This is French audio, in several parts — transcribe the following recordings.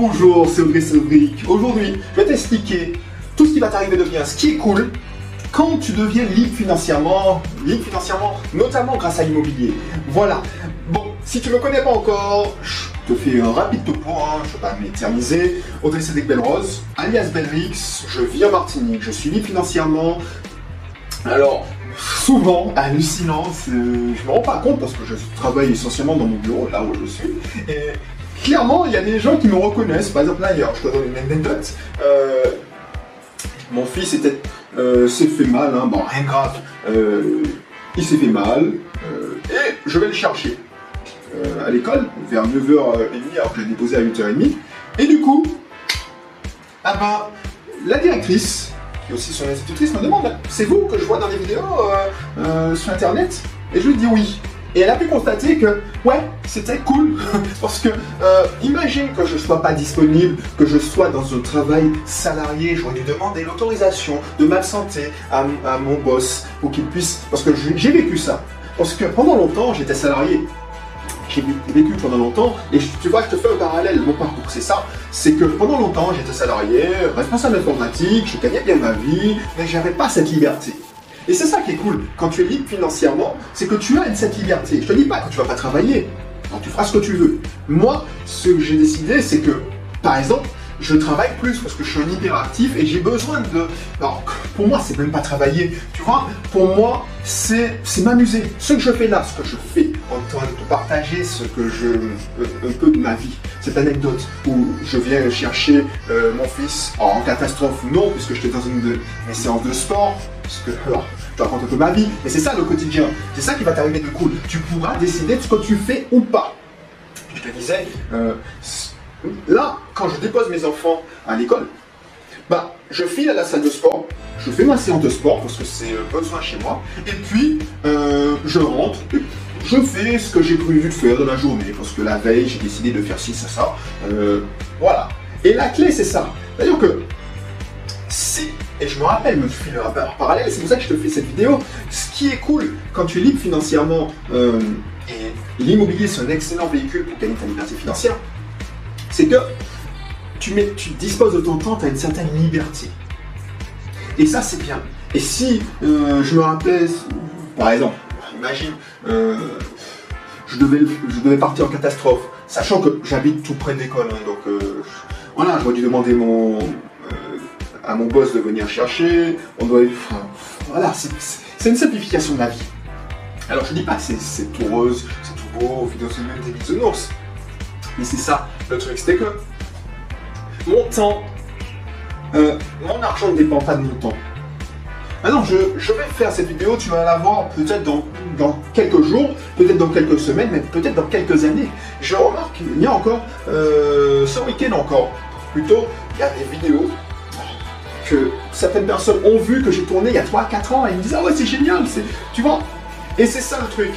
Bonjour, c'est Audrey Cédric. Aujourd'hui, je vais t'expliquer tout ce qui va t'arriver de bien, ce qui est cool quand tu deviens libre financièrement, libre financièrement, notamment grâce à l'immobilier. Voilà. Bon, si tu ne me connais pas encore, je te fais un rapide topo, hein, je ne vais pas m'éterniser. Audrey Cédric Belrose, alias Belrix, je vis en Martinique, je suis libre financièrement. Alors, souvent, hallucinant, je me rends pas compte parce que je travaille essentiellement dans mon bureau, là où je suis. Clairement, il y a des gens qui me reconnaissent. Par exemple, là, hier, je te donne une anecdote. Euh, mon fils euh, s'est fait mal, hein, bon, rien grave. Euh, il s'est fait mal et je vais le chercher à l'école vers 9h30 alors que je l'ai déposé à 8h30. Et du coup, ah bah, la directrice, qui est aussi son institutrice, me demande c'est vous que je vois dans les vidéos sur internet? Et je lui dis oui. Et elle a pu constater que, ouais, c'était cool. Parce que, euh, imagine que je ne sois pas disponible, que je sois dans un travail salarié, j'aurais dû demander l'autorisation de m'absenter à, à, mon boss pour qu'il puisse. Parce que j'ai vécu ça. Parce que pendant longtemps, j'étais salarié. J'ai vécu pendant longtemps, et tu vois, je te fais un parallèle, mon parcours, c'est ça, c'est que pendant longtemps, j'étais salarié, responsable informatique, je gagnais bien ma vie, mais j'avais pas cette liberté. Et c'est ça qui est cool quand tu es libre financièrement, c'est que tu as cette liberté. Je te dis pas que tu vas pas travailler, tu feras ce que tu veux. Moi, ce que j'ai décidé, c'est que, par exemple, je travaille plus parce que je suis un hyperactif et j'ai besoin de. Alors, pour moi, c'est même pas travailler, tu vois. Pour moi, c'est m'amuser. Ce que je fais là, ce que je fais en train de partager ce que je. un peu de ma vie. Cette anecdote où je viens chercher euh, mon fils en catastrophe, non, puisque j'étais dans une séances de sport. Parce que, alors, je raconte un peu ma vie, mais c'est ça le quotidien. C'est ça qui va t'arriver de cool. Tu pourras décider de ce que tu fais ou pas. Je te disais, euh, Là, quand je dépose mes enfants à l'école, bah, je file à la salle de sport, je fais ma séance de sport parce que c'est euh, besoin chez moi, et puis euh, je rentre, je fais ce que j'ai prévu de faire dans la journée parce que la veille j'ai décidé de faire ci, ça, ça. Euh, voilà. Et la clé c'est ça. C'est-à-dire que si, et je me rappelle, je file un parallèle, c'est pour ça que je te fais cette vidéo, ce qui est cool quand tu es libre financièrement, et l'immobilier c'est un excellent véhicule pour gagner ta liberté financière, c'est que tu, disposes de ton temps, tu as une certaine liberté. Et ça, c'est bien. Et si euh, je me rappelle, par exemple, imagine, euh, je, devais, partir en catastrophe, sachant que j'habite tout près de l'école, hein, donc euh, voilà, j'aurais dû demander à mon boss de venir chercher, on doit, voilà, c'est une simplification de la vie. Alors je dis pas que c'est tout rose, c'est tout beau, financièrement des bisounours, mais c'est ça le truc, c'était que mon temps, euh, mon argent ne dépend pas de mon temps. Maintenant, je, vais faire cette vidéo, tu vas la voir peut-être dans, quelques jours, peut-être dans quelques semaines, mais peut-être dans quelques années. Je remarque, il y a encore, euh, ce week-end encore, plutôt, il y a des vidéos que certaines personnes ont vu que j'ai tourné il y a 3-4 ans et ils me disent Ah ouais, c'est génial, tu vois. Et c'est ça le truc.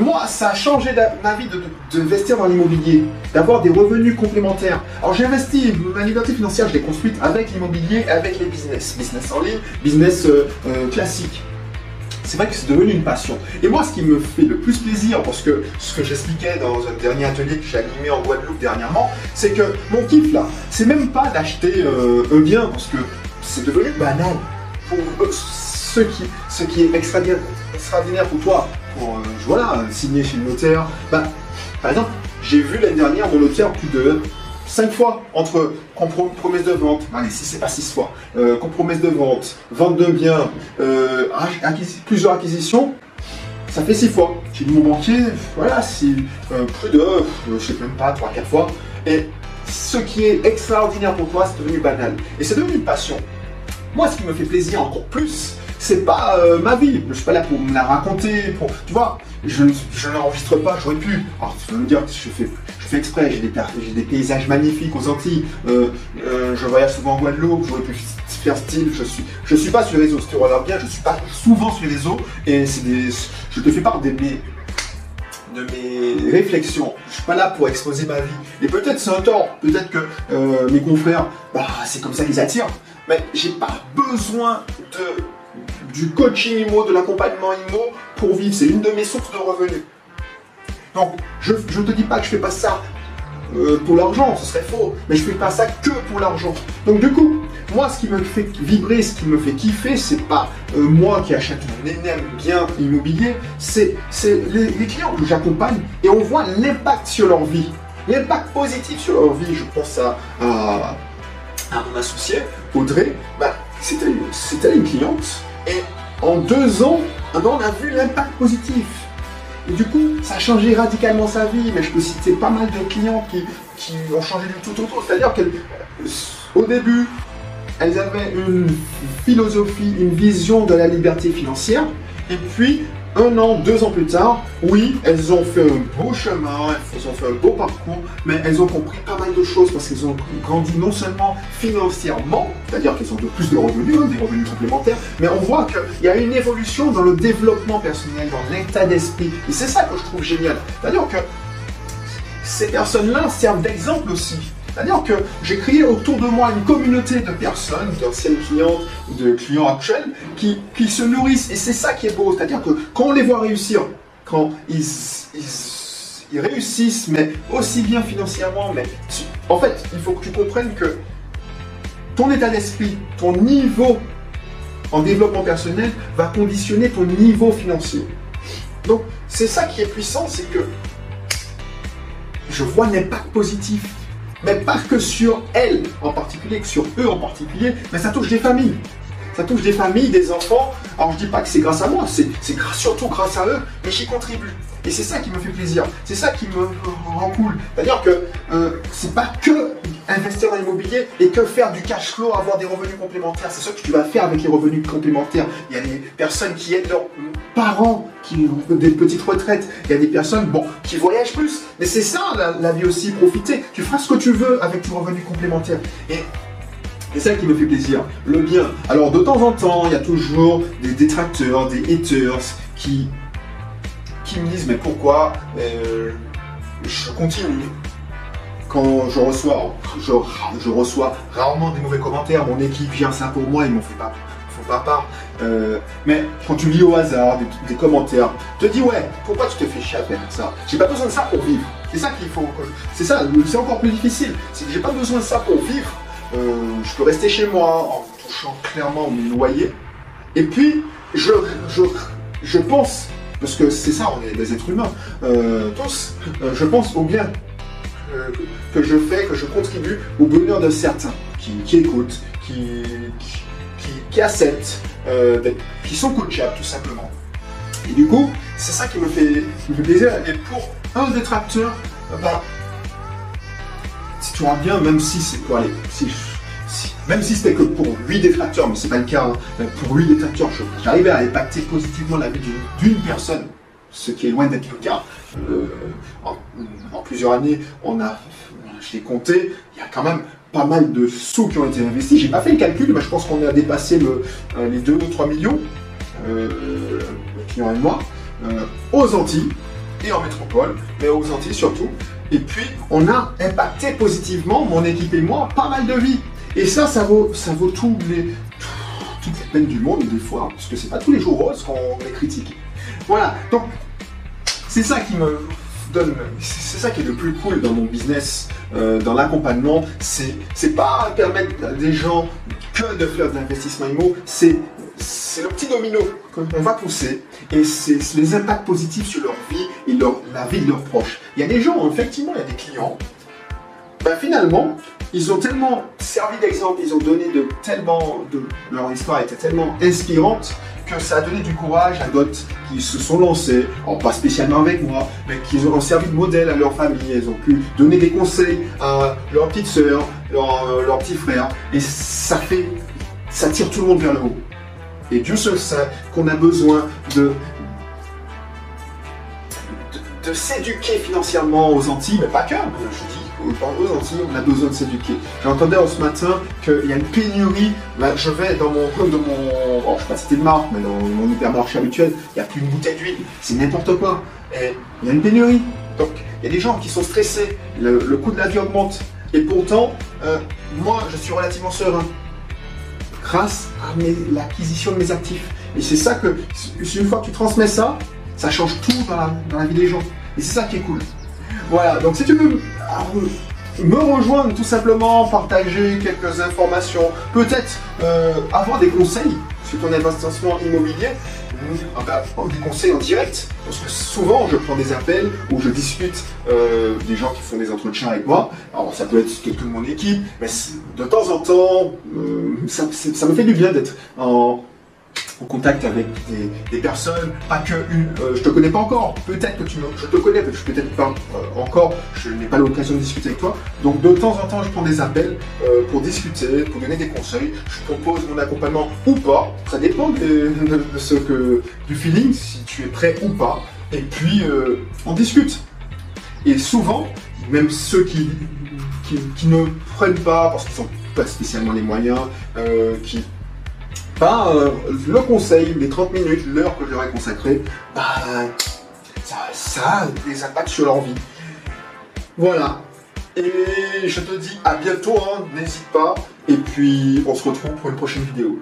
Moi, ça a changé ma vie d'investir dans l'immobilier, d'avoir des revenus complémentaires. Alors j'ai investi, ma liberté financière, je l'ai construite avec l'immobilier, avec les business. Business en ligne, business euh, euh, classique. C'est vrai que c'est devenu une passion. Et moi, ce qui me fait le plus plaisir, parce que ce que j'expliquais dans un dernier atelier que j'ai animé en Guadeloupe dernièrement, c'est que mon kiff là, c'est même pas d'acheter euh, un bien, parce que c'est devenu banal. Pour ce qui, ce qui est extraordinaire pour toi, pour euh, voilà, signer chez le notaire. Bah, par exemple, j'ai vu l'année dernière mon notaire plus de 5 fois entre promesse de vente, allez, si c'est pas 6 fois, euh, de vente, vente de biens, euh, plusieurs acquisitions, ça fait 6 fois. J'ai dit mon voilà, c'est euh, plus de, je sais même pas, 3-4 fois. Et ce qui est extraordinaire pour toi, c'est devenu banal. Et c'est devenu une passion. Moi, ce qui me fait plaisir encore plus, c'est pas euh, ma vie. Je suis pas là pour me la raconter. Pour, tu vois, je, je n'enregistre pas, j'aurais pu. Alors, tu peux me dire je fais, je fais exprès, j'ai des, paysages magnifiques aux Antilles. Euh, euh, je voyage souvent en Guadeloupe, j'aurais pu faire style. Je suis, je suis pas sur les réseaux, si tu regardes bien, je suis pas souvent sur les réseaux. Et c'est des, je te fais part de mes, de mes réflexions. Je suis pas là pour exposer ma vie. Et peut-être c'est un tort, peut-être que mes confrères, bah, c'est comme ça qu'ils attirent. Mais j'ai pas besoin de du coaching IMO, de l'accompagnement IMO pour vivre. C'est une de mes sources de revenus. Donc, je ne te dis pas que je fais pas ça euh, pour l'argent, ce serait faux. Mais je fais pas ça que pour l'argent. Donc du coup, moi, ce qui me fait vibrer, ce qui me fait kiffer, c'est pas euh, moi qui achète un énorme bien immobilier, c'est les, les clients que j'accompagne et on voit l'impact sur leur vie. L'impact positif sur leur vie, je pense à, à, mon associé, Audrey, bah, c'était une cliente et en deux ans, on a vu l'impact positif. Et du coup, ça a changé radicalement sa vie, mais je peux citer pas mal de clients qui, qui ont changé du tout au tout. C'est-à-dire qu'au début, elles avaient une philosophie, une vision de la liberté financière, et puis un an, deux ans plus tard, oui, elles ont fait un beau chemin, elles ont fait un beau parcours, mais elles ont compris pas mal de choses parce qu'elles ont grandi non seulement financièrement, c'est-à-dire qu'elles ont de plus de revenus, hein, des revenus complémentaires, mais on voit qu'il y a une évolution dans le développement personnel, dans l'état d'esprit. Et c'est ça que je trouve génial. C'est-à-dire que ces personnes-là servent d'exemple aussi. C'est-à-dire que j'ai créé autour de moi une communauté de personnes, d'anciennes clientes de clients actuels, qui, qui se nourrissent. Et c'est ça qui est beau. C'est-à-dire que quand on les voit réussir, quand ils, ils, réussissent, mais aussi bien financièrement, mais en fait, il faut que tu comprennes que ton état d'esprit, ton niveau en développement personnel va conditionner ton niveau financier. Donc, c'est ça qui est puissant, c'est que je vois l'impact positif mais pas que sur elles en particulier, que sur eux en particulier, mais ça touche des familles. Ça touche des familles, des enfants. Alors je dis pas que c'est grâce à moi, c'est surtout grâce à eux, mais j'y contribue. Et c'est ça qui me fait plaisir, c'est ça qui me rend cool. C'est-à-dire que euh, c'est pas que investir dans l'immobilier et que faire du cash flow, avoir des revenus complémentaires. C'est ce que tu vas faire avec les revenus complémentaires. Il y a des personnes qui aident leurs parents qui ont des petites retraites. Il y a des personnes, bon, qui voyagent plus. Mais c'est ça la, vie aussi, profiter. Tu feras ce que tu veux avec tes revenus complémentaires. Et c'est ça qui me fait plaisir, le bien. Alors de temps en temps, il y a toujours des détracteurs, des haters qui, me disent mais pourquoi euh, je continue quand je reçois, je, reçois rarement des mauvais commentaires, mon équipe vient ça pour moi, ils m'ont fait pas, font pas part. Euh, mais quand tu lis au hasard des, commentaires, tu te dis ouais, pourquoi tu te fais chier à ça? J'ai pas besoin de ça pour vivre. C'est ça qu'il faut. C'est ça, c'est encore plus difficile. C'est que j'ai pas besoin de ça pour vivre. Euh, je peux rester chez moi en touchant clairement mon loyer. Et puis, je, je, je pense, parce que c'est ça, on est des êtres humains, euh, tous, je pense au bien que je fais, que je contribue au bonheur de certains qui, écoutent, qui, qui, acceptent, euh, qui sont coachables tout simplement. Et du coup, c'est ça qui me fait, plaisir. Et pour un détracteur, bah, si tu vois bien, même si c'est pour aller, même si c'était que pour 8 détracteurs, mais c'est pas le cas, hein, pour 8 détracteurs, j'arrivais à impacter positivement la vie d'une personne ce qui est loin d'être le cas. Euh, en, plusieurs années, on a, je l'ai compté, il y a quand même pas mal de sous qui ont été investis. J'ai pas fait le calcul, mais je pense qu'on a dépassé le, euh, les 2 ou 3 millions, euh, clients et moi, aux Antilles et en métropole, mais aux Antilles surtout. Et puis, on a impacté positivement, mon équipe et moi, pas mal de vies. Et ça, ça vaut, ça vaut tous les, toutes les peines du monde, des fois, parce que c'est pas tous les jours rose qu'on est critiqué. Voilà, donc c'est ça qui me c'est ça qui est le plus cool dans mon business, euh, dans l'accompagnement, c'est, c'est pas permettre à des gens que de faire de l'investissement IMO, c'est, c'est le petit domino qu'on va pousser et c'est, les impacts positifs sur leur vie et leur, la vie de leurs proches. Il y a des gens, effectivement, il y a des clients, ben finalement, ils ont tellement servi d'exemple, ils ont donné de tellement, de, leur histoire était tellement inspirante que ça a donné du courage à d'autres qui se sont lancés, pas spécialement avec moi, mais qui ont servi de modèle à leur famille. Elles ont pu donner des conseils à leur petite sœur, leur, euh, leur petit frère. Et ça fait, ça tire tout le monde vers le haut. Et Dieu seul sait qu'on a besoin de, de, s'éduquer financièrement aux Antilles, mais pas que, je dis aux Antilles, on a besoin de s'éduquer. J'entendais ce matin qu'il y a une pénurie. je vais dans mon, de mon, je sais pas si c'était de marque, mais dans mon hypermarché habituel, il n'y a plus une bouteille d'huile. C'est n'importe quoi. Et il y a une pénurie. Donc, il y a des gens qui sont stressés. Le, coût de la vie augmente. Et pourtant, euh, moi, je suis relativement serein grâce à l'acquisition de mes actifs. Et c'est ça que, une fois que tu transmets ça, ça change tout dans la vie des gens. Et c'est ça qui est cool. Voilà, donc si tu veux me rejoindre tout simplement, partager quelques informations, peut-être euh, avoir des conseils sur ton investissement immobilier, ah bah, des conseils en direct, parce que souvent je prends des appels où je discute euh, des gens qui font des entretiens avec moi. Alors ça peut être quelqu'un de mon équipe, mais de temps en temps, euh, ça, ça, me fait du bien d'être en, en contact avec des, personnes, pas que une. Euh, je te connais pas encore. Peut-être que tu me, je te connais, peut-être pas euh, encore. Je n'ai pas l'occasion de discuter avec toi. Donc de temps en temps, je prends des appels euh, pour discuter, pour donner des conseils. Je propose mon accompagnement ou pas. Ça dépend de, ce que du feeling, si tu es prêt ou pas. Et puis on discute. Et souvent, même ceux qui, qui, qui ne prennent pas parce qu'ils n'ont pas spécialement les moyens, qui bah, euh, le conseil, les 30 minutes, l'heure que j'aurais consacrée, bah, ça, ça a des impacts sur leur vie. Voilà. Et je te dis à bientôt, hein, n'hésite pas. Et puis on se retrouve pour une prochaine vidéo.